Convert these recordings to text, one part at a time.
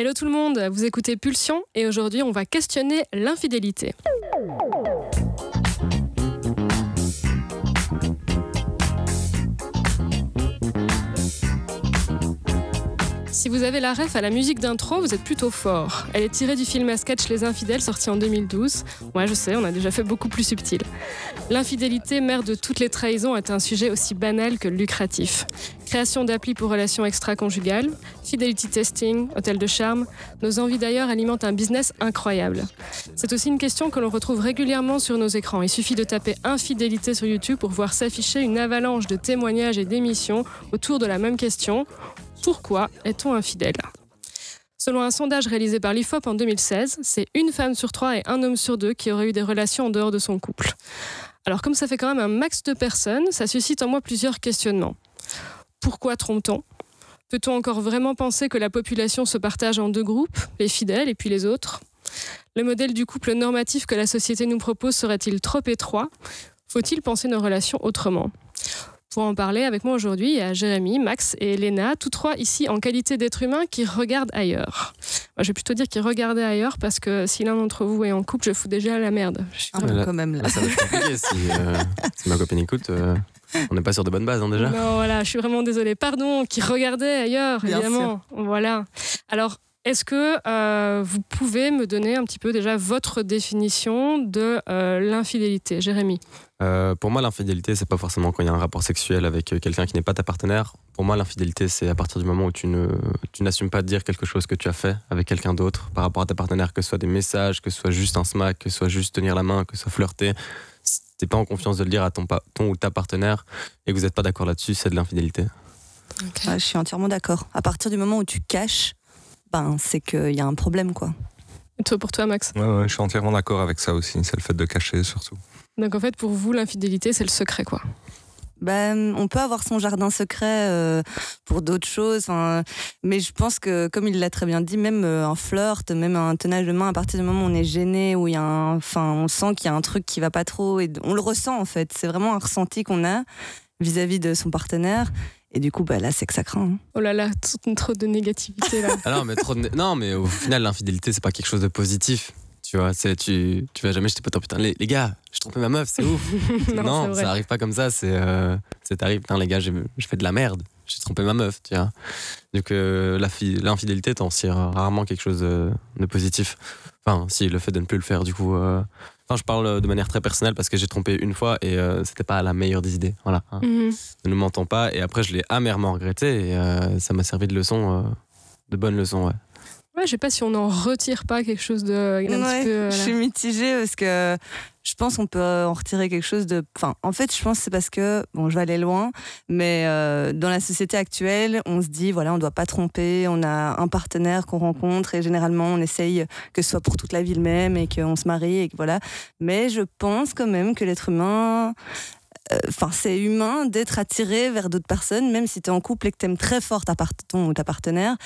Hello tout le monde, vous écoutez Pulsion et aujourd'hui on va questionner l'infidélité. Si vous avez la ref à la musique d'intro, vous êtes plutôt fort. Elle est tirée du film à sketch Les Infidèles sorti en 2012. Ouais, je sais, on a déjà fait beaucoup plus subtil. L'infidélité, mère de toutes les trahisons, est un sujet aussi banal que lucratif. Création d'applis pour relations extra-conjugales, fidelity testing, hôtel de charme, nos envies d'ailleurs alimentent un business incroyable. C'est aussi une question que l'on retrouve régulièrement sur nos écrans. Il suffit de taper infidélité sur YouTube pour voir s'afficher une avalanche de témoignages et d'émissions autour de la même question. Pourquoi est-on infidèle? Selon un sondage réalisé par l'IFOP en 2016, c'est une femme sur trois et un homme sur deux qui auraient eu des relations en dehors de son couple. Alors comme ça fait quand même un max de personnes, ça suscite en moi plusieurs questionnements. Pourquoi trompe-t-on? Peut-on encore vraiment penser que la population se partage en deux groupes, les fidèles et puis les autres? Le modèle du couple normatif que la société nous propose serait-il trop étroit? Faut-il penser nos relations autrement? Pour en parler avec moi aujourd'hui, il y a Jérémy, Max et Elena, tous trois ici en qualité d'êtres humains qui regardent ailleurs. Moi, je vais plutôt dire qu'ils regardaient ailleurs parce que si l'un d'entre vous est en couple, je fous déjà la merde. Je suis vraiment- peu quand même là. Ah, ça va être compliqué si, euh, si ma copine écoute. euh, on n'est pas sur de bonnes bases hein, déjà. Non, voilà, je suis vraiment désolée. Pardon, qui regardait ailleurs, Bien évidemment. Voilà. Alors, est-ce que euh, vous pouvez me donner un petit peu déjà votre définition de euh, l'infidélité, Jérémy? Euh, pour moi, l'infidélité, c'est pas forcément quand il y a un rapport sexuel avec quelqu'un qui n'est pas ta partenaire. Pour moi, l'infidélité, c'est à partir du moment où tu ne, tu n'assumes pas de dire quelque chose que tu as fait avec quelqu'un d'autre par rapport à ta partenaire, que ce soit des messages, que ce soit juste un smack, que ce soit juste tenir la main, que ce soit flirter. Si t'es pas en confiance de le dire à ton, ton ou ta partenaire et que vous n'êtes pas d'accord là-dessus, c'est de l'infidélité. Ouais, je suis entièrement d'accord. À partir du moment où tu caches, ben, c'est qu'il y a un problème, quoi. Et toi, pour toi, Max? Ouais, ouais, je suis entièrement d'accord avec ça aussi. C'est le fait de cacher surtout. Donc, en fait, pour vous, l'infidélité, c'est le secret, quoi. Ben, on peut avoir son jardin secret euh, pour d'autres choses, enfin, mais je pense que, comme il l'a très bien dit, même euh, un flirt, même un tenage de main, à partir du moment où on est gêné, où il y a un, enfin, on sent qu'il y a un truc qui va pas trop, et on le ressent en fait. C'est vraiment un ressenti qu'on a vis-à-vis de son partenaire, et du coup, bah, là, c'est que ça craint. hein. Oh là là, trop de négativité, là. Ah non, mais trop de- non, mais au final, l'infidélité, c'est pas quelque chose de positif. Tu vois, c'est tu, tu vas jamais jeter pas putain, les, les gars, j'ai trompé ma meuf, c'est ouf. non, ça arrive pas comme ça. C'est euh, c'est t'arrives, putain, les gars, j'ai fait de la merde. J'ai trompé ma meuf, tu vois. Donc euh, la fi- l'infidélité, t'en tires rarement quelque chose de, de positif. Enfin, si, le fait de ne plus le faire, du coup. euh, Enfin, je parle de manière très personnelle parce que j'ai trompé une fois et euh, c'était pas la meilleure des idées. Voilà. hein. Mhm. Ne nous mentons pas. Et après, je l'ai amèrement regretté et euh, ça m'a servi de leçon, de bonne leçon, ouais. Ouais, je sais pas si on n'en retire pas quelque chose de. un petit Ouais, peu, euh, je suis mitigée parce que je pense qu'on peut en retirer quelque chose de. Enfin, en fait, je pense que c'est parce que bon, je vais aller loin, mais euh, dans la société actuelle, on se dit voilà, on doit pas tromper, on a un partenaire qu'on rencontre et généralement on essaye que ce soit pour toute la vie le même et qu'on se marie et que voilà. Mais je pense quand même que l'être humain. Enfin, c'est humain d'être attiré vers d'autres personnes, même si tu es en couple et que tu aimes très fort ta part- ton ou ta partenaire,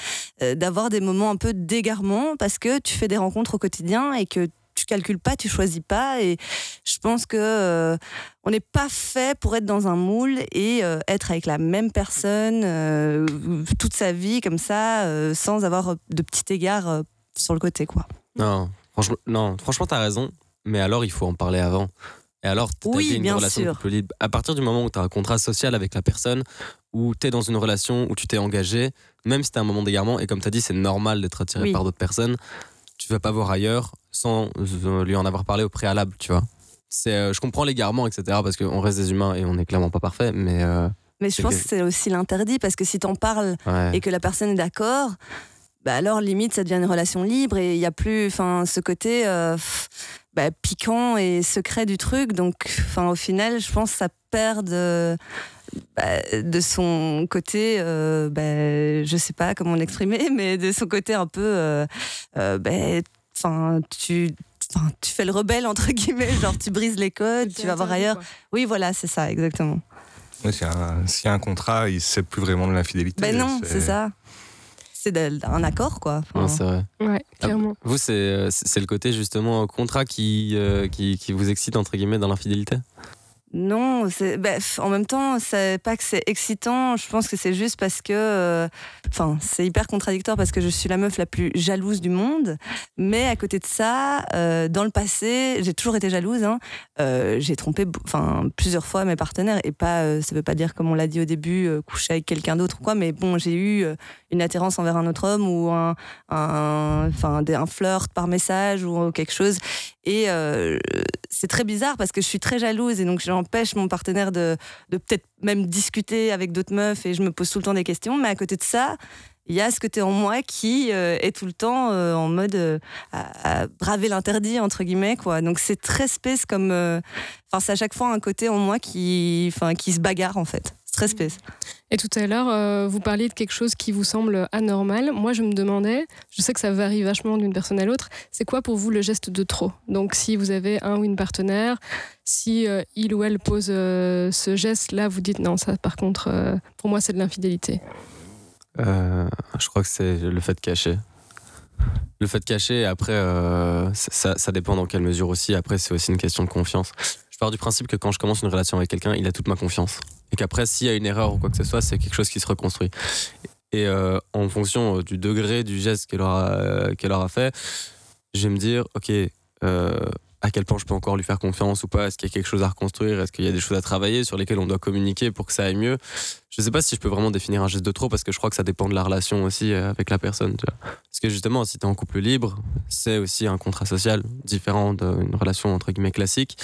euh, d'avoir des moments un peu d'égarement parce que tu fais des rencontres au quotidien et que tu calcules pas, tu choisis pas. Et je pense que euh, on n'est pas fait pour être dans un moule et euh, être avec la même personne toute sa vie comme ça, sans avoir de petits égards euh, sur le côté, quoi. Non, franchement, non, franchement, t'as raison. Mais alors, il faut en parler avant. Et alors, t'as Oui, une relation sûr. couple libre. À partir du moment où tu as un contrat social avec la personne, où tu es dans une relation, où tu t'es engagé, même si tu un moment d'égarement, et comme tu as dit, c'est normal d'être attiré Oui. par d'autres personnes, tu vas pas voir ailleurs sans euh, lui en avoir parlé au préalable, tu vois. C'est, euh, je comprends l'égarement, etc., parce qu'on reste des humains et on n'est clairement pas parfait, mais euh, Mais je pense que- que c'est aussi l'interdit parce que si t'en parles ouais. et que la personne est d'accord, bah alors limite ça devient une relation libre et il y a plus enfin ce côté euh, bah, piquant et secret du truc donc enfin au final je pense que ça perd de, bah, de son côté euh, bah, je sais pas comment l'exprimer mais de son côté un peu euh, euh, bah, enfin tu Enfin, tu fais le rebelle entre guillemets, genre tu brises les codes, tu vas voir ailleurs. Oui, voilà, c'est ça, exactement. S'il y, a un- s'il y a un contrat, il c'est plus vraiment de l'infidélité. Ben non, c'est ça. C'est un accord, quoi. Enfin, c'est vrai. Ouais, clairement. Vous, c'est, euh, c'est c'est le côté justement contrat qui, euh, qui, qui vous excite, entre guillemets, dans l'infidélité? Non, bah, en même temps, c'est pas que c'est excitant. Je pense que c'est juste parce que, euh, enfin, c'est hyper contradictoire parce que je suis la meuf la plus jalouse du monde. Mais à côté de ça, euh, dans le passé, j'ai toujours été jalouse. Hein. Euh, j'ai trompé, plusieurs fois mes partenaires et pas, ça veut pas dire comme on l'a dit au début, coucher avec quelqu'un d'autre ou quoi. Mais bon, j'ai eu une attirance envers un autre homme ou un, enfin, un flirt par message ou quelque chose. Et c'est très bizarre parce que je suis très jalouse et donc j'empêche mon partenaire de, peut-être même discuter avec d'autres meufs et je me pose tout le temps des questions. Mais à côté de ça, il y a ce côté en moi qui euh, est tout le temps euh, en mode euh, à, braver l'interdit entre guillemets quoi. Donc c'est très space comme, enfin c'est à chaque fois un côté en moi qui, enfin qui se bagarre en fait. Très space. Et tout à l'heure, euh, vous parliez de quelque chose qui vous semble anormal. Moi, je me demandais, je sais que ça varie vachement d'une personne à l'autre, c'est quoi pour vous le geste de trop? Donc, si vous avez un ou une partenaire, si euh, il ou elle pose euh, ce geste-là, vous dites non, ça, par contre, pour moi, c'est de l'infidélité. je crois que c'est le fait de cacher. Le fait de cacher, après, ça, ça, dépend dans quelle mesure aussi. Après, c'est aussi une question de confiance. Pars du principe que quand je commence une relation avec quelqu'un, il a toute ma confiance et qu'après, s'il y a une erreur ou quoi que ce soit, c'est quelque chose qui se reconstruit. Et euh, en fonction euh, du degré du geste qu'elle aura, euh, qu'elle aura fait, je vais me dire, ok, à quel point je peux encore lui faire confiance ou pas? Est-ce qu'il y a quelque chose à reconstruire? Est-ce qu'il y a des choses à travailler sur lesquelles on doit communiquer pour que ça aille mieux? Je ne sais pas si je peux vraiment définir un geste de trop parce que je crois que ça dépend de la relation aussi avec la personne. Parce que justement, si tu es en couple libre, c'est aussi un contrat social différent d'une relation entre guillemets classique.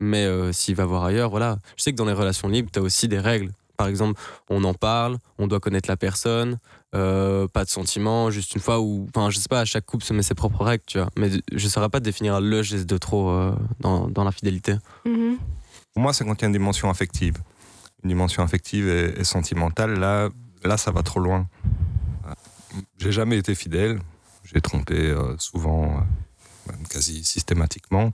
Mais euh, s'il va voir ailleurs, voilà. Je sais que dans les relations libres, tu as aussi des règles. Par exemple, on en parle, on doit connaître la personne, euh, pas de sentiments, juste une fois où, enfin, je sais pas, à chaque couple se met ses propres règles, tu vois. Mais je ne saurais pas définir le geste de trop euh, dans, dans, la fidélité. Mm-hmm. Pour moi, c'est quand il y a une dimension affective. Une dimension affective et, sentimentale, là, là, ça va trop loin. J'ai jamais été fidèle. J'ai trompé souvent, même quasi systématiquement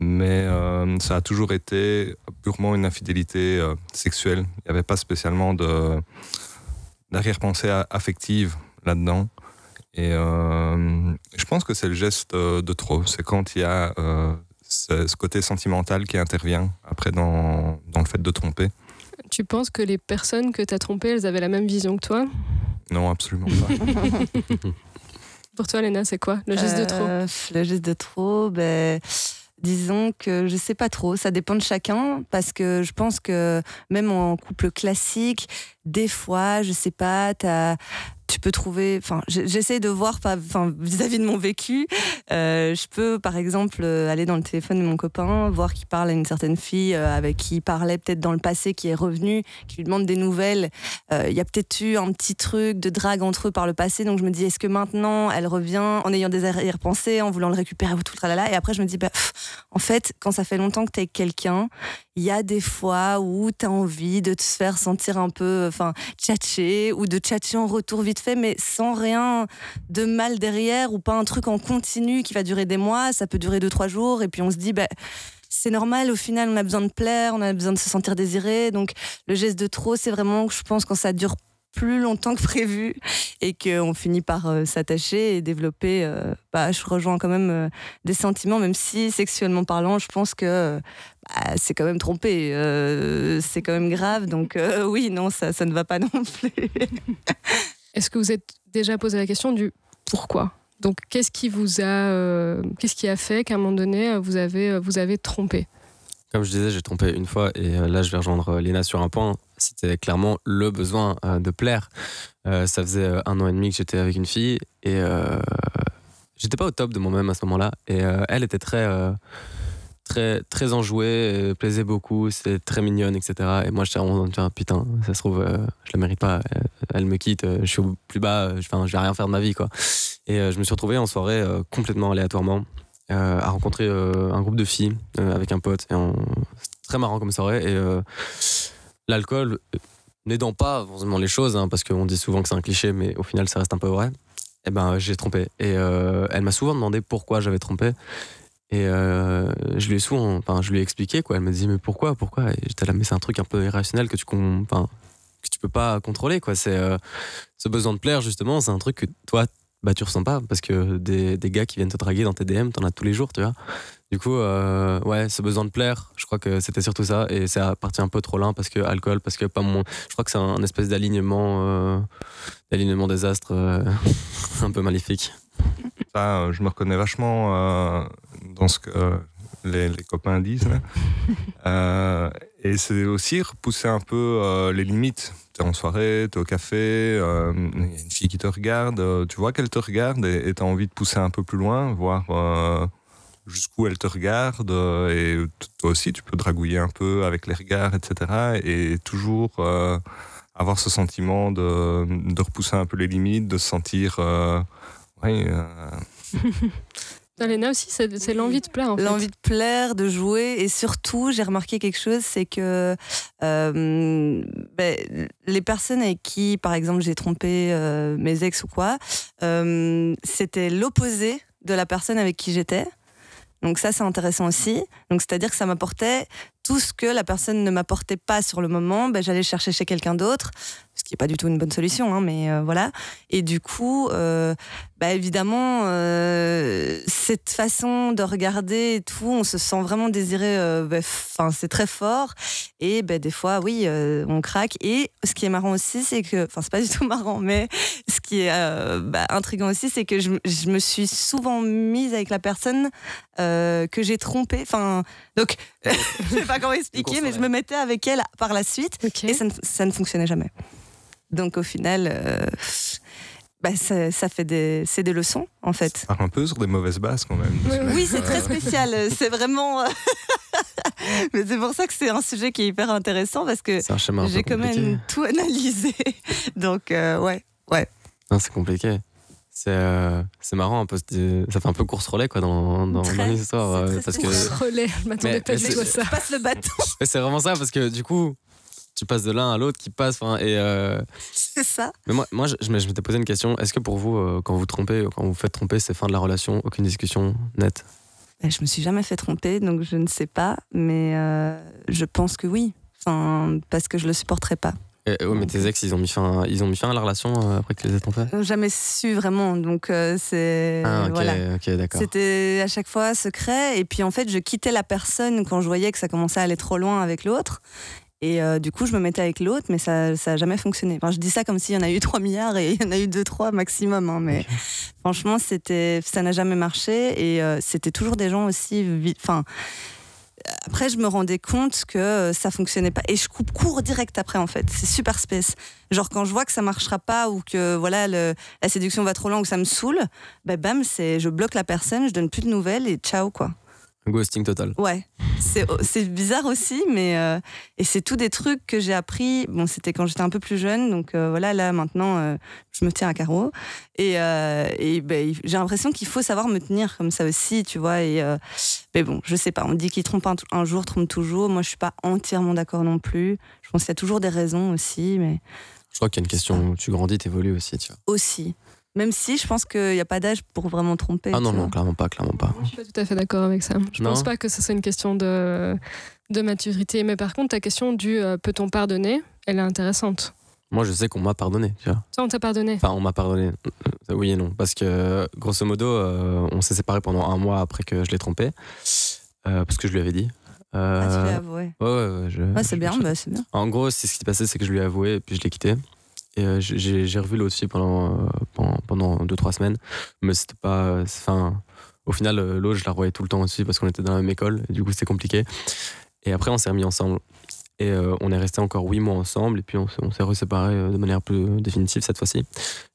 mais euh, ça a toujours été purement une infidélité euh, sexuelle. Il n'y avait pas spécialement de d'arrière-pensée affective là-dedans. Et euh, je pense que c'est le geste de trop. C'est quand il y a ce, côté sentimental qui intervient après dans, dans, le fait de tromper. Tu penses que les personnes que tu as trompées, elles avaient la même vision que toi? Non, absolument pas. Pour toi, Léna, c'est quoi? Le geste de trop? Le geste de trop, ben Disons que je sais pas trop, ça dépend de chacun parce que je pense que même en couple classique, des fois, je sais pas, as, tu peux trouver. Enfin, j'essaie de voir, vis-à-vis de mon vécu, euh, je peux, par exemple, euh, aller dans le téléphone de mon copain, voir qu'il parle à une certaine fille euh, avec qui il parlait peut-être dans le passé, qui est revenue, qui lui demande des nouvelles. Il y a peut-être eu un petit truc de drague entre eux par le passé, donc je me dis, est-ce que maintenant elle revient en ayant des arrière-pensées, en voulant le récupérer ou tout, là Et après, je me dis, bah, en fait, quand ça fait longtemps que tu es avec quelqu'un, il y a des fois où tu as envie de te faire sentir un peu, enfin, ou de tchatcher en retour vite fait, mais sans rien de mal derrière ou pas un truc en continu qui va durer des mois. Ça peut durer deux, trois jours et puis on se dit, ben, c'est normal, au final, on a besoin de plaire, on a besoin de se sentir désiré. Donc, le geste de trop, c'est vraiment, je pense, quand ça dure plus longtemps que prévu et qu'on finit par euh, s'attacher et développer. Euh, bah, je rejoins quand même euh, des sentiments, même si sexuellement parlant, je pense que bah, c'est quand même trompé, c'est quand même grave. Donc oui, non, ça, ça ne va pas non plus. Est-ce que vous êtes déjà posé la question du pourquoi? Donc qu'est-ce qui vous a, qu'est-ce qui a fait qu'à un moment donné vous avez, vous avez trompé? Comme je disais, j'ai trompé une fois et là je vais rejoindre Léna sur un point c'était clairement le besoin euh, de plaire. Euh, ça faisait euh, un an et demi que j'étais avec une fille et j'étais pas au top de moi-même à ce moment-là. Et elle était très, très, très enjouée, plaisait beaucoup, c'était très mignonne, etc. Et moi, j'étais vraiment, putain, ça se trouve, je la mérite pas. Elle, me quitte, je suis au plus bas, enfin, je vais rien faire de ma vie, quoi. Et je me suis retrouvé en soirée complètement aléatoirement. à rencontrer un groupe de filles avec un pote et c'était très marrant comme soirée et l'alcool, euh, n'aidant pas forcément les choses, hein, parce qu'on dit souvent que c'est un cliché, mais au final, ça reste un peu vrai. Eh ben, j'ai trompé. Et euh, elle m'a souvent demandé pourquoi j'avais trompé. Et euh, je lui ai souvent, enfin, je lui ai expliqué quoi. Elle me dit mais pourquoi, pourquoi? J'étais là mais c'est un truc un peu irrationnel que tu, enfin, peux pas contrôler quoi. C'est ce besoin de plaire justement, c'est un truc que toi bah tu ressens pas parce que des, des gars qui viennent te draguer dans tes DM, t'en as tous les jours, tu vois. Du coup, euh, ouais, ce besoin de plaire, je crois que c'était surtout ça. Et c'est parti un peu trop loin parce que alcool, parce que pas mon. Je crois que c'est un espèce d'alignement, euh, d'alignement des astres euh, un peu maléfique. Ça, euh, je me reconnais vachement euh, dans ce que euh, les, les copains disent. et c'est aussi repousser un peu les limites. T'es en soirée, t'es au café, il y a une fille qui te regarde, tu vois qu'elle te regarde et t'as envie de pousser un peu plus loin, voir jusqu'où elle te regarde. et toi aussi, tu peux dragouiller un peu avec les regards, etc. Et toujours euh, avoir ce sentiment de, de repousser un peu les limites, de se sentir... euh, ouais, euh, aussi, c'est c'est l'envie de plaire en fait. L'envie de plaire, de jouer, et surtout, j'ai remarqué quelque chose, c'est que euh, ben, les personnes avec qui, par exemple, j'ai trompé euh, mes ex ou quoi, euh, c'était l'opposé de la personne avec qui j'étais. Donc ça, c'est intéressant aussi. Donc c'est-à-dire que ça m'apportait tout ce que la personne ne m'apportait pas sur le moment, ben, j'allais chercher chez quelqu'un d'autre, ce qui n'est pas du tout une bonne solution, hein, mais euh, voilà. Et du coup, euh, bah évidemment, euh, cette façon de regarder et tout, on se sent vraiment désiré. euh, bah, Enfin, c'est très fort. Et bah, des fois, oui, euh, on craque. Et ce qui est marrant aussi, c'est que, enfin, c'est pas du tout marrant, mais ce qui est euh, bah, intriguant aussi, c'est que je, je me suis souvent mise avec la personne euh, que j'ai trompée. Enfin, donc, je sais pas comment expliquer, mais je me mettais avec elle par la suite. Et ça ne, ça ne fonctionnait jamais. Donc au final, euh, bah, ça, ça fait des, c'est des leçons en fait. part un peu sur des mauvaises bases quand même. Oui, Oui, c'est très spécial. C'est vraiment. euh, Mais c'est pour ça que c'est un sujet qui est hyper intéressant parce que j'ai quand compliqué. même tout analysé. Donc euh, ouais. Non, c'est compliqué. C'est euh, c'est marrant un peu. Ça fait un peu course relais quoi dans, dans, Très. dans l'histoire. C'est euh, parce que Relais, je m'attendais Mais- pas mais du tout à c'est- ça. Je passe le bâton, Mais c'est vraiment ça parce que du coup, tu passes de l'un à l'autre qui passe. Et euh, c'est ça. mais moi, moi, je, je m'étais posé une question. Est-ce que pour vous, euh, quand vous trompez, quand vous faites tromper, c'est fin de la relation, aucune discussion nette? Ben, Je me suis jamais fait tromper, donc je ne sais pas, mais euh, je pense que oui. Enfin, parce que je le supporterais pas. Et, mais tes ex, ils ont mis fin, ils ont mis fin à la relation euh, après que les ait trompés Jamais su vraiment, donc euh, c'est Ah, ok, voilà. ok, d'accord. C'était à chaque fois secret. Et puis en fait, je quittais la personne quand je voyais que ça commençait à aller trop loin avec l'autre. Et euh, du coup, je me mettais avec l'autre, mais ça n'a jamais fonctionné. Enfin, je dis ça comme s'il y en a eu 3 milliards et il y en a eu 2-3 maximum. hein, mais franchement, c'était, ça n'a jamais marché. Et euh, c'était toujours des gens aussi. Enfin, après, je me rendais compte que euh, ça fonctionnait pas. Et je coupe court direct après, en fait. C'est super space. Genre, quand je vois que ça marchera pas ou que voilà, le- la séduction va trop loin ou que ça me saoule, bah, bam, c'est, je bloque la personne, je donne plus de nouvelles et ciao, quoi. Ghosting total. Ouais, c'est c'est bizarre aussi, mais euh, et c'est tout des trucs que j'ai appris. Bon, c'était quand j'étais un peu plus jeune, donc euh, voilà, là maintenant, euh, je me tiens à carreau. Et, et ben, j'ai l'impression qu'il faut savoir me tenir comme ça aussi, tu vois. Et mais bon, je sais pas. On dit qu'il trompe un, un jour, trompe toujours. Moi, je suis pas entièrement d'accord non plus. Je pense qu'il y a toujours des raisons aussi, mais Je crois qu'il y a une question où tu grandis, t'évolues aussi, tu vois. aussi. Même si je pense qu'il n'y a pas d'âge pour vraiment tromper. Ah non, non, clairement pas, clairement pas. Je suis pas tout à fait d'accord avec ça. Je Non. pense pas que ce soit une question de, de maturité. Mais par contre, ta question du euh, peut-on pardonner, elle est intéressante. Moi, je sais qu'on m'a pardonné, tu vois. Ça, on t'a pardonné. Enfin, on m'a pardonné. Euh, Oui et non. Parce que, grosso modo, euh, on s'est séparés pendant un mois après que je l'ai trompé. Euh, parce que je lui avais dit. Euh, Ah, tu l'as avoué. ouais, ouais, ouais, je- Ouais, c'est bien, je- bah, c'est bien. En gros, c'est ce qui s'est passé, c'est que je lui ai avoué et puis je l'ai quitté. Et euh, j'ai j'ai revu l'autre fille pendant, euh, pendant, pendant deux, trois semaines. Mais c'était pas. Enfin, au final, euh, l'autre, je la revoyais tout le temps aussi parce qu'on était dans la même école. Et du coup, c'était compliqué. Et après, on s'est remis ensemble. Et euh, on est resté encore huit mois ensemble. Et puis, on, s'est- reséparés euh, de manière plus définitive cette fois-ci.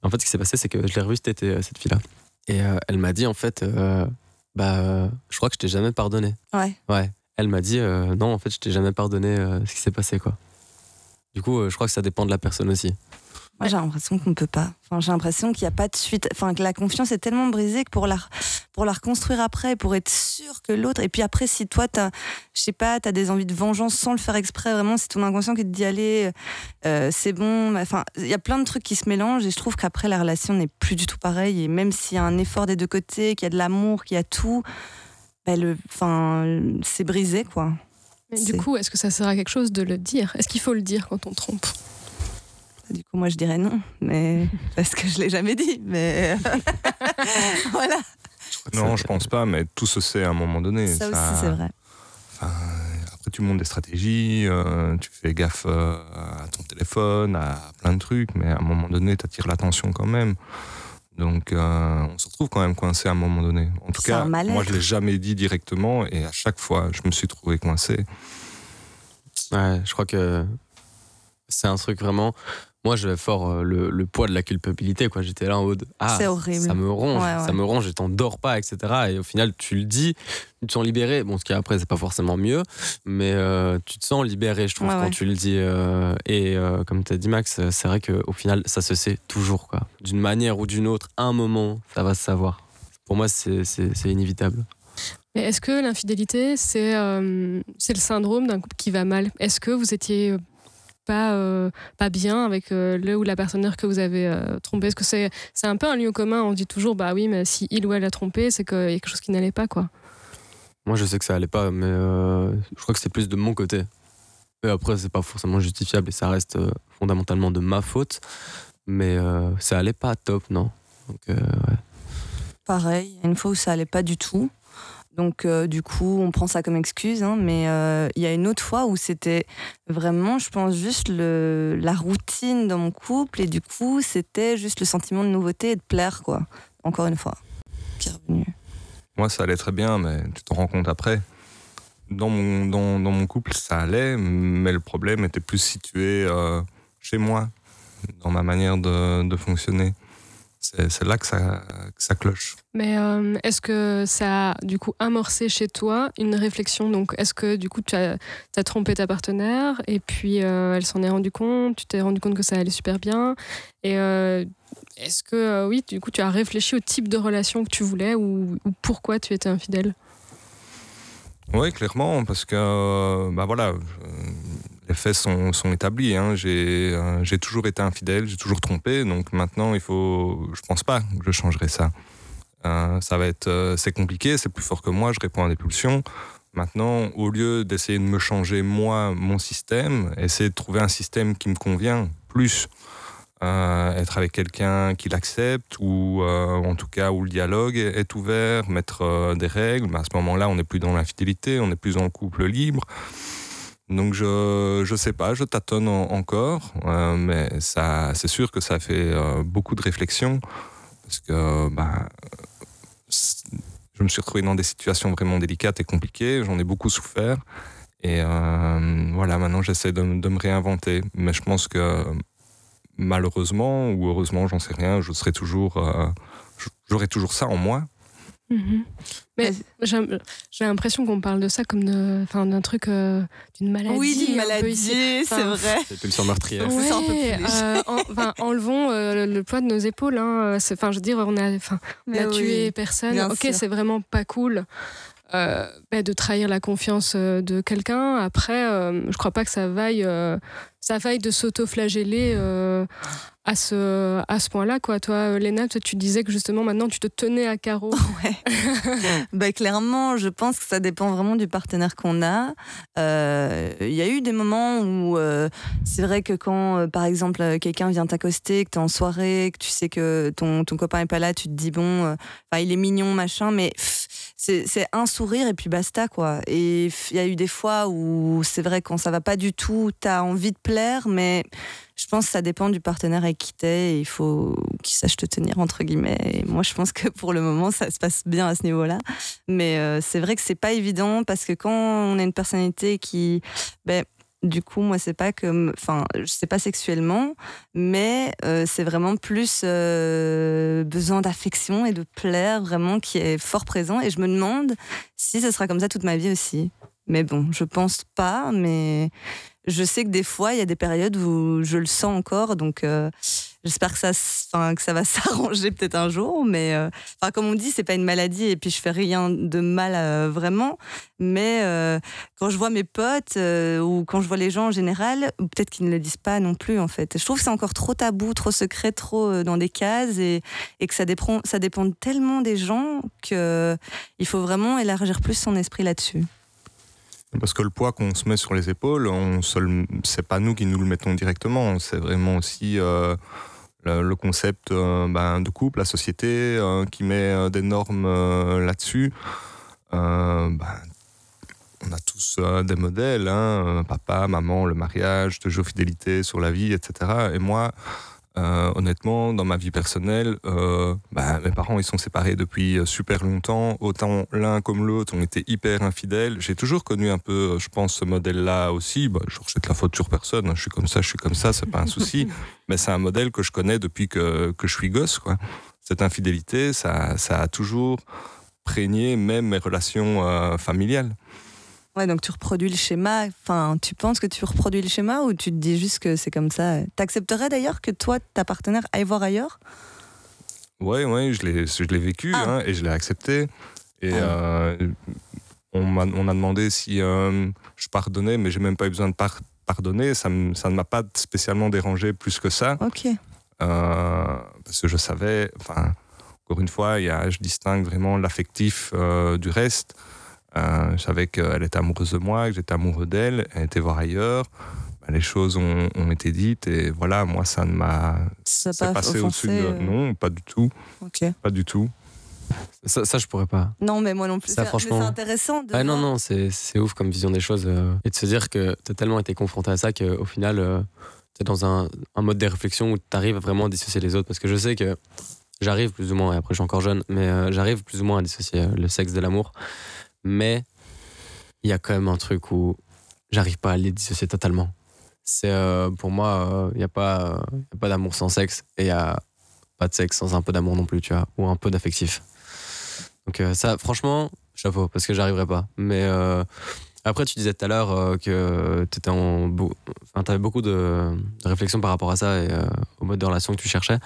En fait, ce qui s'est passé, c'est que je l'ai revue cet été, cette fille-là. Et euh, elle m'a dit, en fait, euh, bah, je crois que je t'ai jamais pardonné. Ouais. Ouais. Elle m'a dit, non, en fait, je t'ai jamais pardonné ce qui s'est passé, quoi. Du coup, je crois que ça dépend de la personne aussi. Moi, j'ai l'impression qu'on ne peut pas. Enfin, j'ai l'impression qu'il n'y a pas de suite. Enfin, que la confiance est tellement brisée que pour la, pour la reconstruire après, pour être sûr que l'autre. Et puis après, si toi, je sais pas, t'as des envies de vengeance sans le faire exprès, vraiment, c'est ton inconscient qui te dit allez, euh, c'est bon. Enfin, il y a plein de trucs qui se mélangent et je trouve qu'après, la relation n'est plus du tout pareille. Et même s'il y a un effort des deux côtés, qu'il y a de l'amour, qu'il y a tout, ben, le, enfin, c'est brisé, quoi. Mais du coup, est-ce que ça sert à quelque chose de le dire? Est-ce qu'il faut le dire quand on trompe? Du coup, moi, je dirais non, mais parce que je l'ai jamais dit. Mais voilà. Non, je pense pas, mais tout se sait à un moment donné. Ça, aussi, c'est vrai. après, tu montes des stratégies, euh, tu fais gaffe euh, à ton téléphone, à plein de trucs, mais à un moment donné, tu attires l'attention quand même. Donc, euh, on se retrouve quand même coincé à un moment donné. En tout cas, moi, je l'ai jamais dit directement, et à chaque fois, je me suis trouvé coincé. Ouais, je crois que c'est un truc vraiment moi j'avais fort euh, le, poids de la culpabilité quoi. J'étais là en mode ah ça me ronge ça me ronge et t'en dors pas etc et au final tu le dis tu te sens libéré. Bon ce qui après c'est pas forcément mieux mais euh, tu te sens libéré je trouve quand tu le dis euh, et comme tu as dit Max c'est vrai qu'au final ça se sait toujours quoi. D'une manière ou d'une autre un moment ça va se savoir. Pour moi c'est inévitable. Mais est-ce que l'infidélité, c'est c'est le syndrome d'un couple qui va mal? Est-ce que vous étiez pas, euh, pas bien avec euh, le ou la partenaire que vous avez euh, trompé Est-ce que c'est c'est un peu un lieu commun? On dit toujours, bah oui, mais si il ou elle a trompé, c'est qu'il y a quelque chose qui n'allait pas, quoi. Moi, je sais que ça allait pas, mais je crois que c'est plus de mon côté. Et après, c'est pas forcément justifiable et ça reste fondamentalement de ma faute. Mais ça allait pas top, non? Donc, ouais. Pareil, une fois où ça allait pas du tout. Donc euh, du coup, on prend ça comme excuse. Hein, mais euh, il y a une autre fois où c'était vraiment, je pense, juste la routine dans mon couple. Et du coup, c'était juste le sentiment de nouveauté et de plaire, quoi. Encore une fois, qui revenu. Moi, ça allait très bien, mais tu t'en rends compte après. Dans mon, dans, dans, mon couple, ça allait, mais le problème était plus situé euh, chez moi, dans ma manière de fonctionner c'est là que ça, ça, cloche. Mais euh, est-ce que ça a du coup amorcé chez toi une réflexion? Donc, est-ce que du coup tu as, as, trompé ta partenaire et puis euh, elle s'en est rendue compte Tu t'es rendu compte que ça allait super bien Et euh, est-ce que oui, du coup tu as réfléchi au type de relation que tu voulais ou, ou pourquoi tu étais infidèle? Oui, clairement, parce que bah voilà les faits sont, établis. Hein. Euh, j'ai toujours été infidèle, j'ai toujours trompé, donc maintenant il faut. Je pense pas que je changerai ça. Euh, ça va être, euh, c'est compliqué, c'est plus fort que moi, je réponds à des pulsions. Maintenant, au lieu d'essayer de me changer moi, mon système, essayer de trouver un système qui me convient plus. être avec quelqu'un qui l'accepte ou en tout cas où le dialogue est, ouvert, mettre des règles. Mais à ce moment-là, on n'est plus dans l'infidélité, on n'est plus dans le couple libre. Donc je je sais pas, je tâtonne encore, euh, mais ça c'est sûr que ça fait euh, beaucoup de réflexion parce que bah, je me suis retrouvé dans des situations vraiment délicates et compliquées, j'en ai beaucoup souffert et euh, voilà maintenant j'essaie de, de, me réinventer, mais je pense que malheureusement ou heureusement j'en sais rien, je serai toujours j'aurai toujours ça en moi Mhm. Mais j'ai l'impression qu'on parle de ça comme d'un truc, euh, d'une maladie. Oui, d'une maladie, c'est vrai. C'est pulsion meurtrière. euh, en, enlevons euh, le poids de nos épaules. Hein. Enfin, je veux dire, on a, on a tué personne. ok, c'est vraiment pas cool. Euh, bah, de trahir la confiance de quelqu'un. Après, je crois pas que ça vaille, ça vaille de s'auto-flageller à ce, à ce point-là, quoi. Toi, Léna, toi, tu disais que justement maintenant tu te tenais à carreau. Ouais. bah, clairement, je pense que ça dépend vraiment du partenaire qu'on a. Euh, il y a eu des moments où euh, c'est vrai que quand, euh, par exemple, quelqu'un vient t'accoster, que tu es en soirée, que tu sais que ton, ton copain est pas là, tu te dis, bon, il est mignon, machin, mais c'est un sourire et puis basta, quoi. Et il y a eu des fois où c'est vrai, quand ça va pas du tout, tu as envie de plaire, mais je pense que ça dépend du partenaire avec qui t'es. Il faut qu'il sache te tenir, entre guillemets. Et moi, je pense que pour le moment, ça se passe bien à ce niveau-là. Mais euh, c'est vrai que c'est pas évident parce que quand on a une personnalité qui. Ben, du coup, moi, c'est pas que, enfin, sais pas sexuellement, mais euh, c'est vraiment plus euh, besoin d'affection et de plaire vraiment qui est fort présent. Et je me demande si ce sera comme ça toute ma vie aussi. Mais bon, je pense pas, mais je sais que des fois, il y a des périodes où je le sens encore, donc euh, j'espère que ça, que ça va s'arranger peut-être un jour. Mais euh, comme on dit, c'est pas une maladie et puis je fais rien de mal euh, vraiment. Mais quand je vois mes potes ou quand je vois les gens en général, peut-être qu'ils ne le disent pas non plus en fait. Je trouve que c'est encore trop tabou, trop secret, trop dans des cases et, et que ça dépend, ça dépend tellement des gens qu'il faut vraiment élargir plus son esprit là-dessus. Parce que le poids qu'on se met sur les épaules, on se c'est pas nous qui nous le mettons directement. C'est vraiment aussi euh, le, concept euh, ben, de couple, la société euh, qui met des normes là-dessus. Ben, on a tous des modèles, hein, papa, maman, le mariage, toujours fidélité sur la vie, etc. Et moi, euh, honnêtement, dans ma vie personnelle, euh, bah, mes parents ils sont séparés depuis euh, super longtemps. Autant l'un comme l'autre ont été hyper infidèles. J'ai toujours connu un peu, je pense, ce modèle-là aussi. Bah, je rejette la faute sur personne. Je suis comme ça, je suis comme ça, c'est pas un souci. Mais c'est un modèle que je connais depuis que, que je suis gosse. Quoi. Cette infidélité, ça, ça a toujours prégné même mes relations familiales. Ouais, donc tu reproduis le schéma. Enfin, tu penses que tu reproduis le schéma ou tu te dis juste que c'est comme ça? T'accepterais d'ailleurs que toi, ta partenaire aille voir ailleurs? Ouais, ouais, je l'ai, je l'ai vécu ah. hein, et je l'ai accepté. Et ah euh, on, m'a, on a demandé si euh, je pardonnais, mais j'ai même pas eu besoin de pardonner. Ça, ça ne m'a pas spécialement dérangé plus que ça. Ok. Euh, parce que je savais, enfin, encore une fois, y a, je distingue vraiment l'affectif du reste. Euh, je savais qu'elle était amoureuse de moi, que j'étais amoureux d'elle, elle était voir ailleurs. Bah, les choses ont, été dites et voilà, moi ça ne m'a. Ça pas passé au-dessus de. Euh non, pas du tout. Pas du tout. Ça, ça, je pourrais pas. Non, mais moi non plus. Ça, franchement. C'est intéressant. De ah, non, non, c'est ouf comme vision des choses. Euh, et de se dire que tu as tellement été confronté à ça qu'au final, tu es dans un, un, mode de réflexion où tu arrives vraiment à dissocier les autres. Parce que je sais que j'arrive plus ou moins, et après je suis encore jeune, mais j'arrive plus ou moins à dissocier le sexe de l'amour mais il y a quand même un truc où j'arrive pas à les dissocier totalement. C'est euh, pour moi, il euh, n'y a pas, pas d'amour sans sexe et il n'y a pas de sexe sans un peu d'amour non plus, tu vois, ou un peu d'affectif. Donc euh, ça, franchement, chapeau, parce que j'arriverai pas. Mais après, tu disais tout à l'heure que tu en avais beaucoup de réflexions par rapport à ça et au mode de relation que tu cherchais.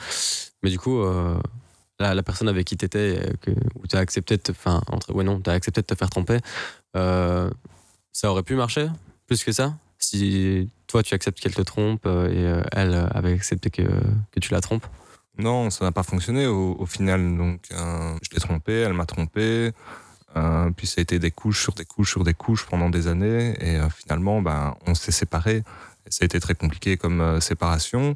Mais du coup, la, personne avec qui tu étais, où tu as accepté de te, ouais, non, as accepté de te faire tromper, euh, ça aurait pu marcher plus que ça? Si toi, tu acceptes qu'elle te trompe euh, et euh, elle avait accepté que, que tu la trompes? Non, ça n'a pas fonctionné au, final. Donc, je l'ai trompée, elle m'a trompé. puis ça a été des couches sur des couches sur des couches pendant des années. Et finalement, ben, on s'est séparés. ça a été très compliqué comme séparation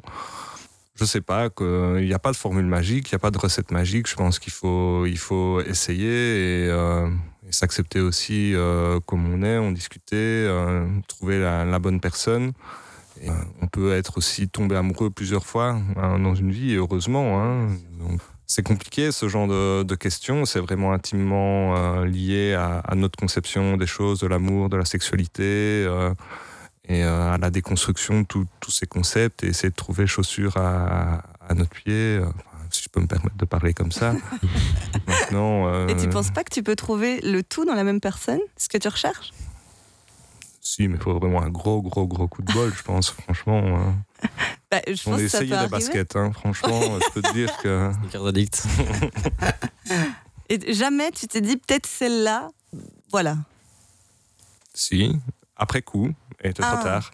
je sais pas, qu'il n'y a pas de formule magique, il n'y a pas de recette magique. Je pense qu'il faut, il faut essayer et, euh, s'accepter aussi euh, comme on est, on discuter, euh, trouver la, bonne personne. on peut être aussi tombé amoureux plusieurs fois hein, dans une vie, heureusement. Hein. c'est compliqué ce genre de, questions. C'est vraiment intimement lié à, notre conception des choses, de l'amour, de la sexualité et euh, à la déconstruction de tous ces concepts et essayer de trouver chaussures à, à notre pied. si je peux me permettre de parler comme ça. Maintenant, euh, Et tu penses pas que tu peux trouver le tout dans la même personne Ce que tu recherches? Si, mais il faut vraiment un gros, gros, gros coup de bol, je pense, franchement. Hein. Bah, je On a essayé les baskets, hein, franchement, je peux te dire que. addict. Et jamais tu t'es dit peut-être celle-là, voilà. Si, après coup, et trop ah, tard.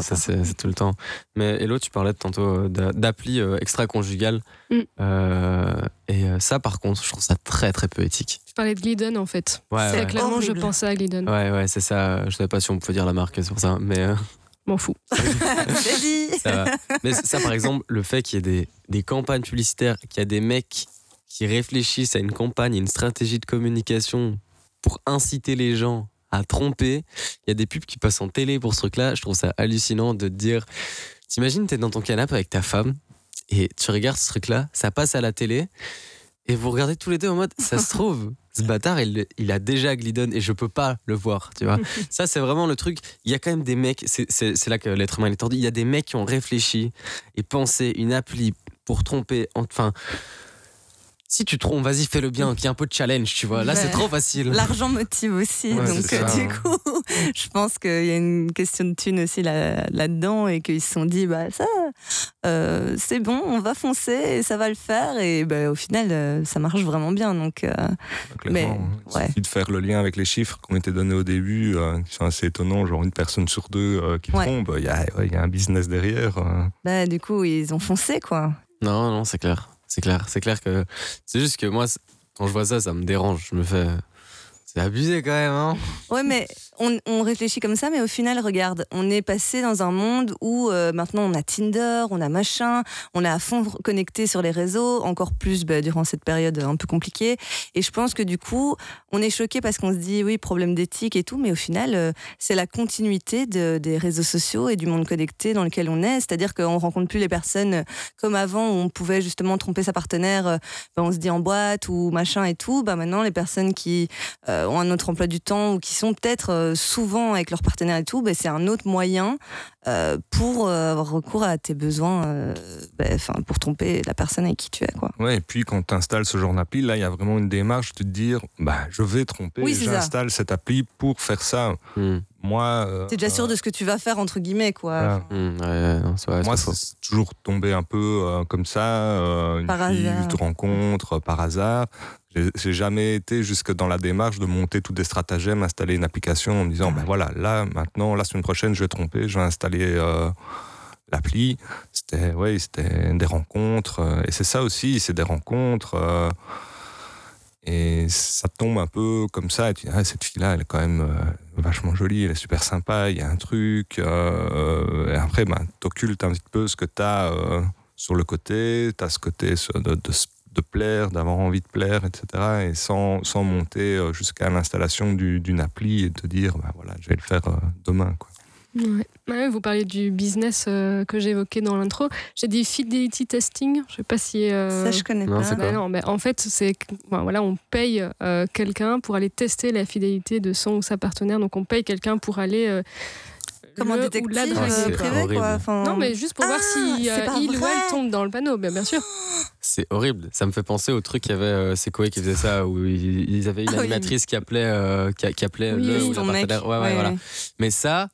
ça, c'est tout le temps. Mais Hello, tu parlais tantôt euh, d'appli euh, extra-conjugale. Mm. Euh, et ça, par contre, je trouve ça très, très peu éthique. Tu parlais de Glidden, en fait. Ouais, Clairement, je pensais à Glidden. Ouais, ouais, c'est ça. Je savais pas si on pouvait dire la marque sur ça, mais. M'en fous. C'est dit. Mais ça, par exemple, le fait qu'il y ait des, des campagnes publicitaires, qu'il y a des mecs qui réfléchissent à une campagne, une stratégie de communication pour inciter les gens à tromper. Il y a des pubs qui passent en télé pour ce truc-là. Je trouve ça hallucinant de te dire. T'imagines, t'es dans ton canapé avec ta femme et tu regardes ce truc-là, ça passe à la télé et vous regardez tous les deux en mode ça se trouve. Ce bâtard, il, il a déjà Glidon et je peux pas le voir, tu vois. Ça, c'est vraiment le truc. Il y a quand même des mecs, c'est là que l'être humain est tordu. Il y a des mecs qui ont réfléchi et pensé une appli pour tromper. Enfin, si tu trompes, vas-y, fais le bien, qu'il y ait un peu de challenge, tu vois. Là, c'est trop facile. L'argent motive aussi. donc, euh, du coup, je pense qu'il y a une question de thune aussi là-dedans et qu'ils se sont dit, bah, ça, euh, c'est bon, on va foncer et ça va le faire. Et bah, au final, euh, ça marche vraiment bien. Donc, mais, hein. il suffit de faire le lien avec les chiffres qui ont été donnés au début, qui sont assez étonnants, genre une personne sur deux qui trompe, il y a, y a, un business derrière. Bah, du coup, ils ont foncé, quoi. Non, non, c'est clair. C'est clair, c'est clair que. C'est juste que moi, quand je vois ça, ça me dérange. Je me fais. C'est abusé quand même, hein Ouais, mais on, on réfléchit comme ça, mais au final, regarde, on est passé dans un monde où euh, maintenant on a Tinder, on a machin, on est à fond connecté sur les réseaux, encore plus bah, durant cette période un peu compliquée. Et je pense que du coup, on est choqué parce qu'on se dit oui, problème d'éthique et tout, mais au final, euh, c'est la continuité de- des réseaux sociaux et du monde connecté dans lequel on est. C'est-à-dire qu'on rencontre plus les personnes euh, comme avant où on pouvait justement tromper sa partenaire, euh, bah, on se dit en boîte ou machin et tout. Bah, maintenant, les personnes qui euh, ont un autre emploi du temps ou qui sont peut-être souvent avec leur partenaire et tout, bah, c'est un autre moyen euh, pour euh, avoir recours à tes besoins, euh, bah, enfin pour tromper la personne avec qui tu es. Quoi. Ouais, et puis quand tu installes ce genre d'appli, là, il y a vraiment une démarche de te dire bah, je vais tromper, Oui, c'est ça. j'installe cette appli pour faire ça. Hmm. Moi. euh, T'es déjà sûr de ce que tu vas faire, entre guillemets. quoi. voilà. Ouais, non, c'est vrai, Moi, c'est toujours tombé un peu euh, comme ça, euh, une Par fille hasard. rencontre, euh, par hasard. J'ai- jamais été jusque dans la démarche de monter tous des stratagèmes, installer une application en me disant, ben voilà, là, maintenant, la semaine prochaine, je vais tromper, je vais installer euh, l'appli. C'était, ouais, c'était des rencontres. euh, et c'est ça aussi, c'est des rencontres. Euh, et ça tombe un peu comme ça. Et tu dis, ah, cette fille-là, elle est quand même euh, vachement jolie, elle est super sympa, il y a un truc. euh, et après, ben, t'occultes un petit peu ce que t'as euh, sur le côté. T'as ce côté de, de, plaire, d'avoir envie de plaire, etc. Et sans, sans monter euh, jusqu'à l'installation du- d'une appli et te dire, ben, voilà, je vais le faire euh, demain. Ouais. Ouais, vous parliez du business euh, que évoqué dans l'intro. J'ai dit fidelity testing. Je sais pas si. euh, Ça, je connais non, pas. bah quoi non, mais en fait, c'est bon, voilà, on paye euh, quelqu'un pour aller tester la fidélité de son ou sa partenaire. Donc on paye quelqu'un pour aller euh, Comme un le ou détective la Ah, quoi. privé, horrible. quoi. Enfin, Non, mais juste pour voir Ah, si euh, il ou elle tombe dans le panneau, bien, bien sûr. C'est horrible. Ça me fait penser au truc qu'il y avait, euh, c'est Koé qui faisait ça, où ils, ils avaient une Ah oui. animatrice qui appelait, euh, qui, qui appelait Oui, le oui, ou la partenaire. Ouais, ouais, Ouais, voilà. ouais. Mais ça,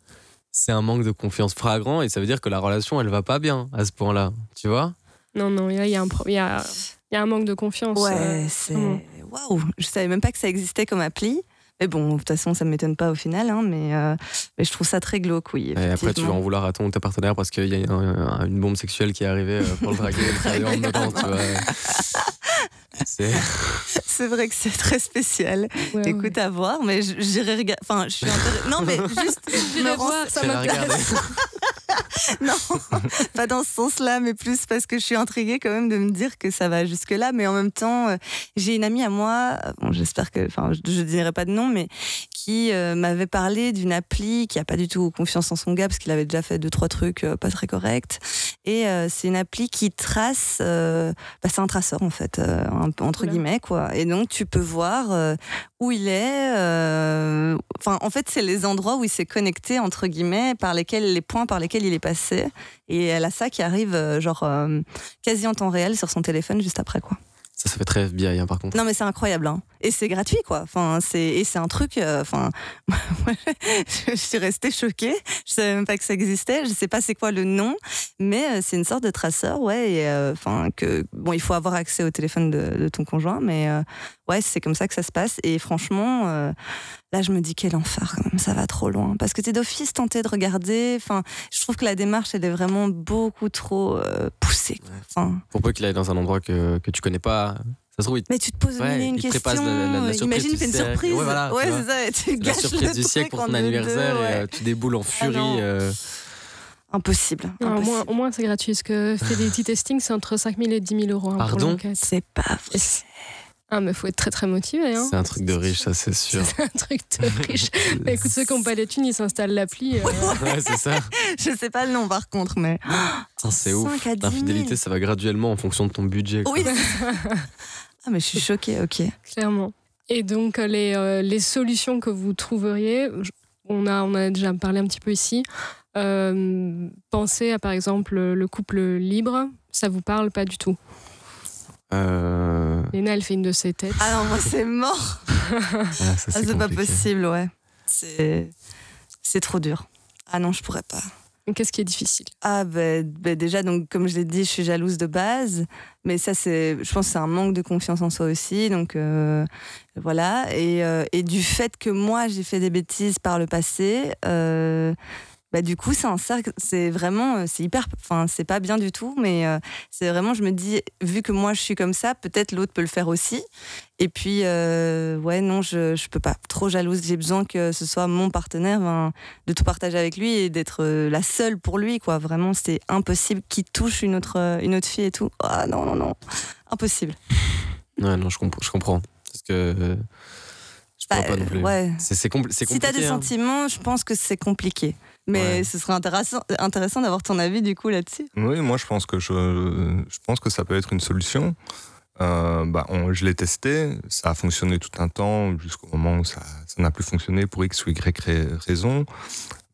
c'est un manque de confiance flagrant et ça veut dire que la relation, elle va pas bien à ce point-là. Tu vois? Non, non, il y a un, pro- il y a, il y a un manque de confiance. Ouais, euh, c'est. vraiment. Waouh! Je savais même pas que ça existait comme appli. Mais bon, de toute façon, ça ne m'étonne pas au final, hein, mais, euh, mais je trouve ça très glauque, oui. Et après, tu vas en vouloir à ton ou ta partenaire parce qu'il y a un- un- une bombe sexuelle qui est arrivée euh, pour le draguer et le travailler en dedans, tu vois. C'est- vrai que c'est très spécial. Ouais, ouais. Écoute, à voir, mais j'irai regarder. Enfin, je suis intéressée. Non, mais juste. je me J'irai voir, ça regarder. Non, pas dans ce sens-là, mais plus parce que je suis intriguée quand même de me dire que ça va jusque-là. Mais en même temps, euh, j'ai une amie à moi, euh, bon, j'espère que, enfin, je ne dirai pas de nom, mais qui euh, m'avait parlé d'une appli qui a pas du tout confiance en son gars parce qu'il avait déjà fait deux trois trucs euh, pas très corrects. Et euh, c'est une appli qui trace, euh, bah, c'est un traceur en fait, euh, un peu entre guillemets quoi. Et donc tu peux voir euh, où il est. euh, Enfin, en fait, c'est les endroits où il s'est connecté entre guillemets, par lesquels les points par lesquels il est passé. Et elle a ça qui arrive euh, genre quasi en temps réel sur son téléphone juste après quoi. Ça, ça fait très FBI, hein, par contre. Non mais c'est incroyable hein. Et c'est gratuit quoi. Enfin c'est et c'est un truc euh, enfin je, suis restée choquée. Je savais même pas que ça existait, je sais pas c'est quoi le nom mais euh, c'est une sorte de traceur ouais euh, que bon il faut avoir accès au téléphone de, ton conjoint mais ouais, c'est comme ça que ça se passe et franchement euh, là je me dis quel enfer quand même, ça va trop loin parce que t'es d'office tenté de regarder enfin je trouve que la démarche elle est vraiment beaucoup trop euh, poussée. Enfin, Pour peu qu'il aille dans un endroit que, que tu connais pas, ça se trouve, il Mais tu te poses Ouais, et une prépare la- la- la surprise, Imagine, tu fais une surprise. Ouais, voilà, ouais, c'est ça. et Tu la gâches surprise le du siècle pour ton anniversaire et ouais. euh, tu déboules en furie. euh, Impossible. Non, au, moins, impossible. au moins, c'est gratuit. Parce que Fidelity Testing, c'est entre 5 000 et 10 000 euros hein, Pardon? C'est pas vrai. Ah, mais faut être très très motivé. Hein. C'est un truc de riche, ça, c'est sûr. C'est un truc de riche. Bah, écoute, ceux qui n'ont pas les thunes, ils s'installent l'appli. euh, ouais, c'est ça. Je sais pas le nom par contre, mais. Putain, C'est ouf. 5 à 10 000. L'infidélité, ça va graduellement en fonction de ton budget. quoi. Oui. ah, mais je suis choquée, ok. clairement. Et donc, euh, les, euh, les solutions que vous trouveriez, on a, on a déjà parlé un petit peu ici. Euh, pensez à, par exemple, le couple libre. Ça vous parle pas du tout? Euh, Léna, elle fait une de ses têtes. Ah non, moi c'est mort. ah, Ah, c'est pas possible, ouais. C'est. C'est trop dur. Ah non, je pourrais pas. Qu'est-ce qui est difficile? Ah ben ben déjà donc comme je l'ai dit je suis jalouse de base mais ça c'est je pense c'est un manque de confiance en soi aussi donc euh, voilà et, euh, et du fait que moi j'ai fait des bêtises par le passé euh, bah, du coup, c'est un cercle, c'est vraiment, euh, c'est hyper, enfin, c'est pas bien du tout, mais euh, c'est vraiment, je me dis, vu que moi je suis comme ça, peut-être l'autre peut le faire aussi. Et puis, euh, ouais, non, je, je peux pas. Trop jalouse. J'ai besoin que ce soit mon partenaire, ben, de tout partager avec lui et d'être euh, la seule pour lui, quoi. Vraiment, c'est impossible qu'il touche une autre, une autre fille et tout. Ah non, non, non. Impossible. Ouais, non, je, comp- je comprends. Parce que Bah, pas non plus. ouais. C'est compl- c'est Si t'as compliqué. des hein. sentiments, je pense que c'est compliqué. Mais Ouais. ce serait intéressant, intéressant d'avoir ton avis du coup là-dessus. Oui, moi je pense que je, je pense que ça peut être une solution. Euh, bah, on- je l'ai testé, ça a fonctionné tout un temps jusqu'au moment où ça n'a plus fonctionné pour X ou Y ra- raison.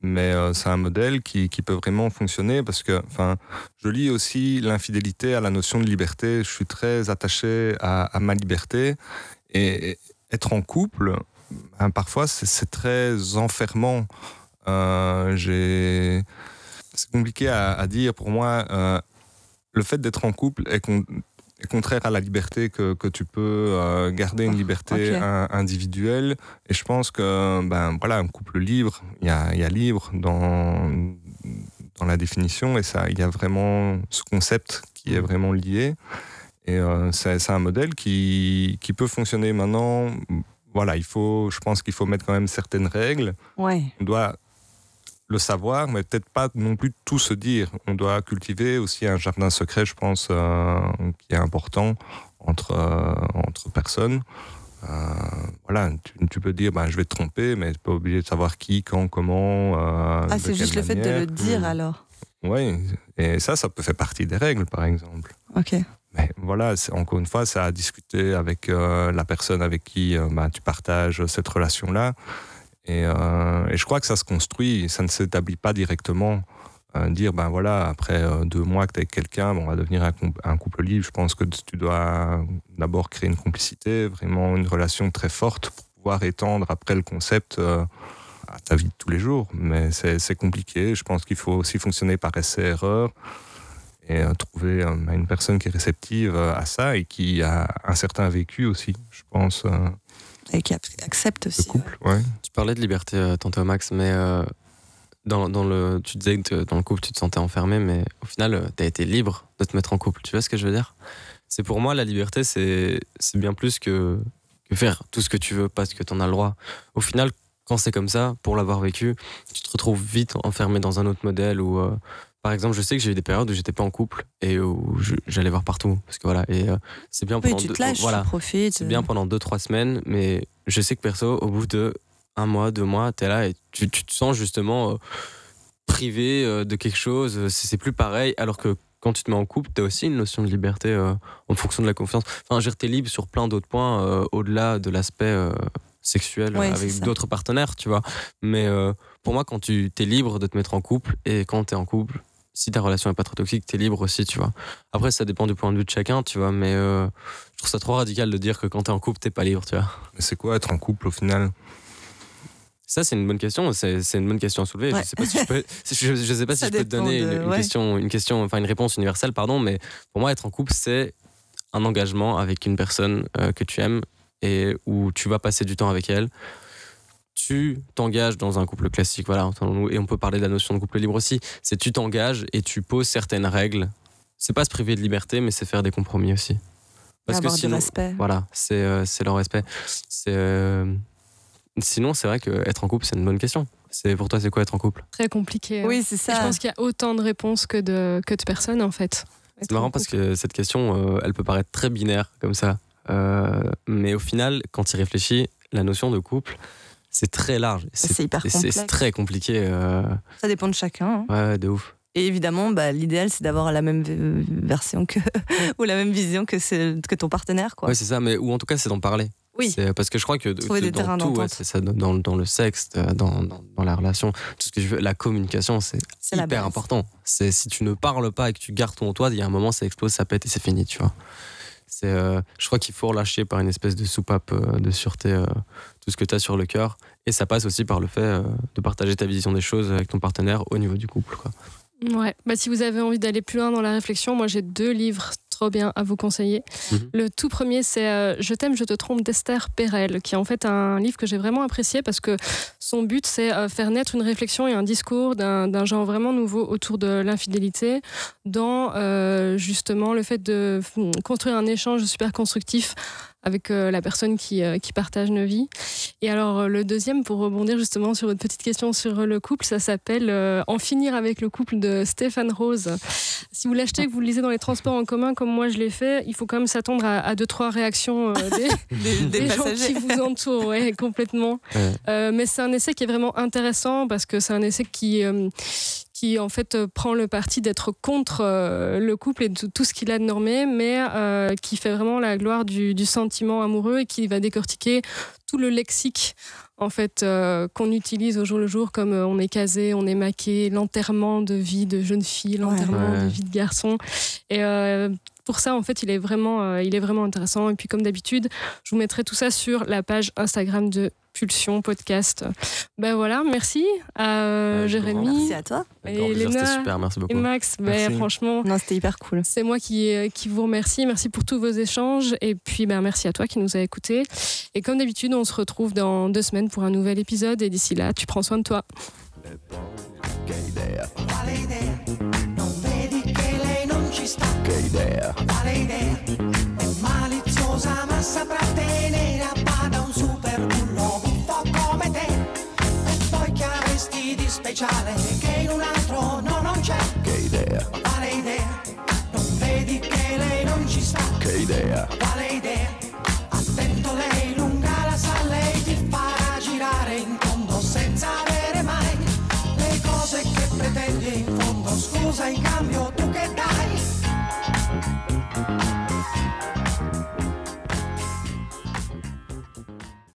Mais euh, c'est un modèle qui, qui peut vraiment fonctionner parce que, enfin, je lis aussi l'infidélité à la notion de liberté. Je suis très attaché à, à ma liberté et être en couple, ben, parfois c'est très enfermant. Euh, j'ai c'est compliqué à, à dire pour moi. euh, le fait d'être en couple est, con- est contraire à la liberté que, que tu peux euh, garder une liberté Ok. in- individuelle. Et je pense que ben voilà, un couple libre, il y a, il y a libre dans dans la définition et ça, il y a vraiment ce concept qui est vraiment lié. Et euh, c'est c'est un modèle qui, qui peut fonctionner maintenant. Voilà, il faut, je pense qu'il faut mettre quand même certaines règles Ouais. on doit le savoir, mais peut-être pas non plus tout se dire. On doit cultiver aussi un jardin secret, je pense, euh, qui est important entre, euh, entre personnes. Euh, voilà, tu, tu peux dire, ben, je vais te tromper, mais tu n'es pas obligé de savoir qui, quand, comment. Ah, c'est juste le fait de le dire alors. Oui, et ça, ça peut faire partie des règles, par exemple. Ok. Mais voilà, encore une fois, ça a discuté avec euh, la personne avec qui euh, bah, tu partages cette relation-là. Et, euh, et je crois que ça se construit, ça ne s'établit pas directement. Euh, dire, ben voilà, après euh, deux mois que tu es avec quelqu'un, bon, on va devenir un, couple libre. Je pense que tu dois d'abord créer une complicité, vraiment une relation très forte pour pouvoir étendre après le concept à ta vie de tous les jours. Mais c'est compliqué. Je pense qu'il faut aussi fonctionner par essai-erreur et trouver une personne qui est réceptive à ça et qui a un certain vécu aussi, je pense, Et qui ac- accepte aussi. couple. Ouais. Tu parlais de liberté euh, tantôt, Max, mais euh, dans, dans le, tu disais que dans le couple, tu te sentais enfermé, mais au final, tu as été libre de te mettre en couple. Tu vois ce que je veux dire? C'est pour moi, la liberté, c'est c'est bien plus que, que faire tout ce que tu veux parce que tu en as le droit. Au final, quand c'est comme ça, pour l'avoir vécu, tu te retrouves vite enfermé dans un autre modèle où, euh, par exemple, je sais que j'ai eu des périodes où j'étais pas en couple et où j'allais voir partout. Parce que voilà, et euh, c'est bien Oui, pendant tu deux- te lâches, voilà, tu profites. c'est bien pendant 2-3 semaines, mais je sais que perso, au bout de un mois, deux mois, t'es là et tu, tu te sens justement euh, privé euh, de quelque chose. C'est plus pareil, alors que quand tu te mets en couple, t'as aussi une notion de liberté en fonction de la confiance. Enfin, dire, t'es libre sur plein d'autres points au-delà de l'aspect sexuel Ouais, avec d'autres partenaires, tu vois. Mais pour moi, quand tu t'es libre de te mettre en couple et quand t'es en couple, si ta relation est pas trop toxique, t'es libre aussi, tu vois. Après, ça dépend du point de vue de chacun, tu vois, mais euh, je trouve ça trop radical de dire que quand t'es en couple, t'es pas libre, tu vois. Mais c'est quoi être en couple au final? Ça, c'est une bonne question. C'est c'est une bonne question à soulever. Ouais. Je sais pas si je peux, je, je sais pas si je peux te donner de- une, une ouais. question, une question, enfin une réponse universelle, pardon. Mais pour moi, être en couple, c'est un engagement avec une personne euh, que tu aimes et où tu vas passer du temps avec elle. Tu t'engages dans un couple classique, voilà. Et on peut parler de la notion de couple libre aussi. C'est tu t'engages et tu poses certaines règles. C'est pas se priver de liberté, mais c'est faire des compromis aussi. Parce avoir que du sinon, respect. voilà, c'est euh, c'est leur respect. C'est euh, Sinon, c'est vrai que être en couple, c'est une bonne question. C'est pour toi, c'est quoi être en couple? Très compliqué. hein. Oui, c'est Et ça. je pense qu'il y a autant de réponses que de, que de personnes en fait. C'est marrant parce que cette question, euh, elle peut paraître très binaire comme ça, Euh, mais au final, quand tu y réfléchis, la notion de couple, c'est très large. C'est hyper et c'est complexe. très compliqué. euh, Ça dépend de chacun. hein. Ouais, de ouf. Et évidemment, bah, l'idéal, c'est d'avoir la même version que ou la même vision que, ton partenaire. Quoi. Ouais, c'est ça, mais ou en tout cas, c'est d'en parler. Oui. C'est- Parce que je crois que Trouver de- des dans tout, ouais, ça, dans, dans le sexe, euh, dans, dans, dans la relation, tout ce que je veux, la communication, c'est hyper important. C'est si tu ne parles pas et que tu gardes ton toi, il y a un moment, ça explose, ça pète et c'est fini, tu vois. Euh, je crois qu'il faut relâcher par une espèce de soupape euh, de sûreté euh, tout ce que tu as sur le cœur. Et ça passe aussi par le fait de partager ta vision des choses avec ton partenaire au niveau du couple. Ouais. Bah, si vous avez envie d'aller plus loin dans la réflexion, moi j'ai deux livres trop bien à vous conseiller. Mhm. Le tout premier, c'est euh, Je t'aime, je te trompe d'Esther Perel, qui est en fait un livre que j'ai vraiment apprécié parce que son but, c'est euh, faire naître une réflexion et un discours d'un d'un genre vraiment nouveau autour de l'infidélité, dans euh, justement le fait de mm, construire un échange super constructif avec euh, la personne qui, euh, qui partage nos vies. Et alors euh, le deuxième, pour rebondir justement sur votre petite question sur le couple, ça s'appelle euh, En finir avec le couple de Stéphane Rose. Si vous l'achetez et que vous le lisez dans les transports en commun comme moi je l'ai fait, il faut quand même s'attendre à, à deux, trois réactions euh, des, Des, des des gens qui vous entourent, ouais, complètement. Ouais. Euh, mais c'est un essai qui est vraiment intéressant parce que c'est un essai qui, euh, qui en fait euh, prend le parti d'être contre euh, le couple et de tout ce qu'il a de normé, mais euh, qui fait vraiment la gloire du, du sentiment amoureux et qui va décortiquer tout le lexique en fait euh, qu'on utilise au jour le jour comme euh, on est casé, on est maqué, l'enterrement de vie de jeune fille, l'enterrement Ouais. de vie de garçon. Et euh, pour ça, en fait, il est vraiment, euh, il est vraiment intéressant. Et puis, comme d'habitude, je vous mettrai tout ça sur la page Instagram de Pulsion Podcast. Ben voilà, merci à euh, Ouais, Jérémy Merci à toi. Et Léna super, merci et beaucoup. Max. Ben, Merci. franchement, Non, c'était hyper cool. c'est moi qui, euh, qui vous remercie. Merci pour tous vos échanges. Et puis, ben, merci à toi qui nous a écoutés. Et comme d'habitude, on se retrouve dans deux semaines pour un nouvel épisode. Et d'ici là, tu prends soin de toi. Non ci sta? Che idea? Quale idea? È maliziosa ma saprà tenere a bada un super bullo buffo come te. E poi che avresti di speciale che in un altro no non c'è? Che idea? Quale idea? Non vedi che lei non ci sta? Che idea? Quale idea? Attento lei lunga la sa, lei ti farà girare in tondo senza avere mai le cose che pretendi in fondo. Scusa in cambio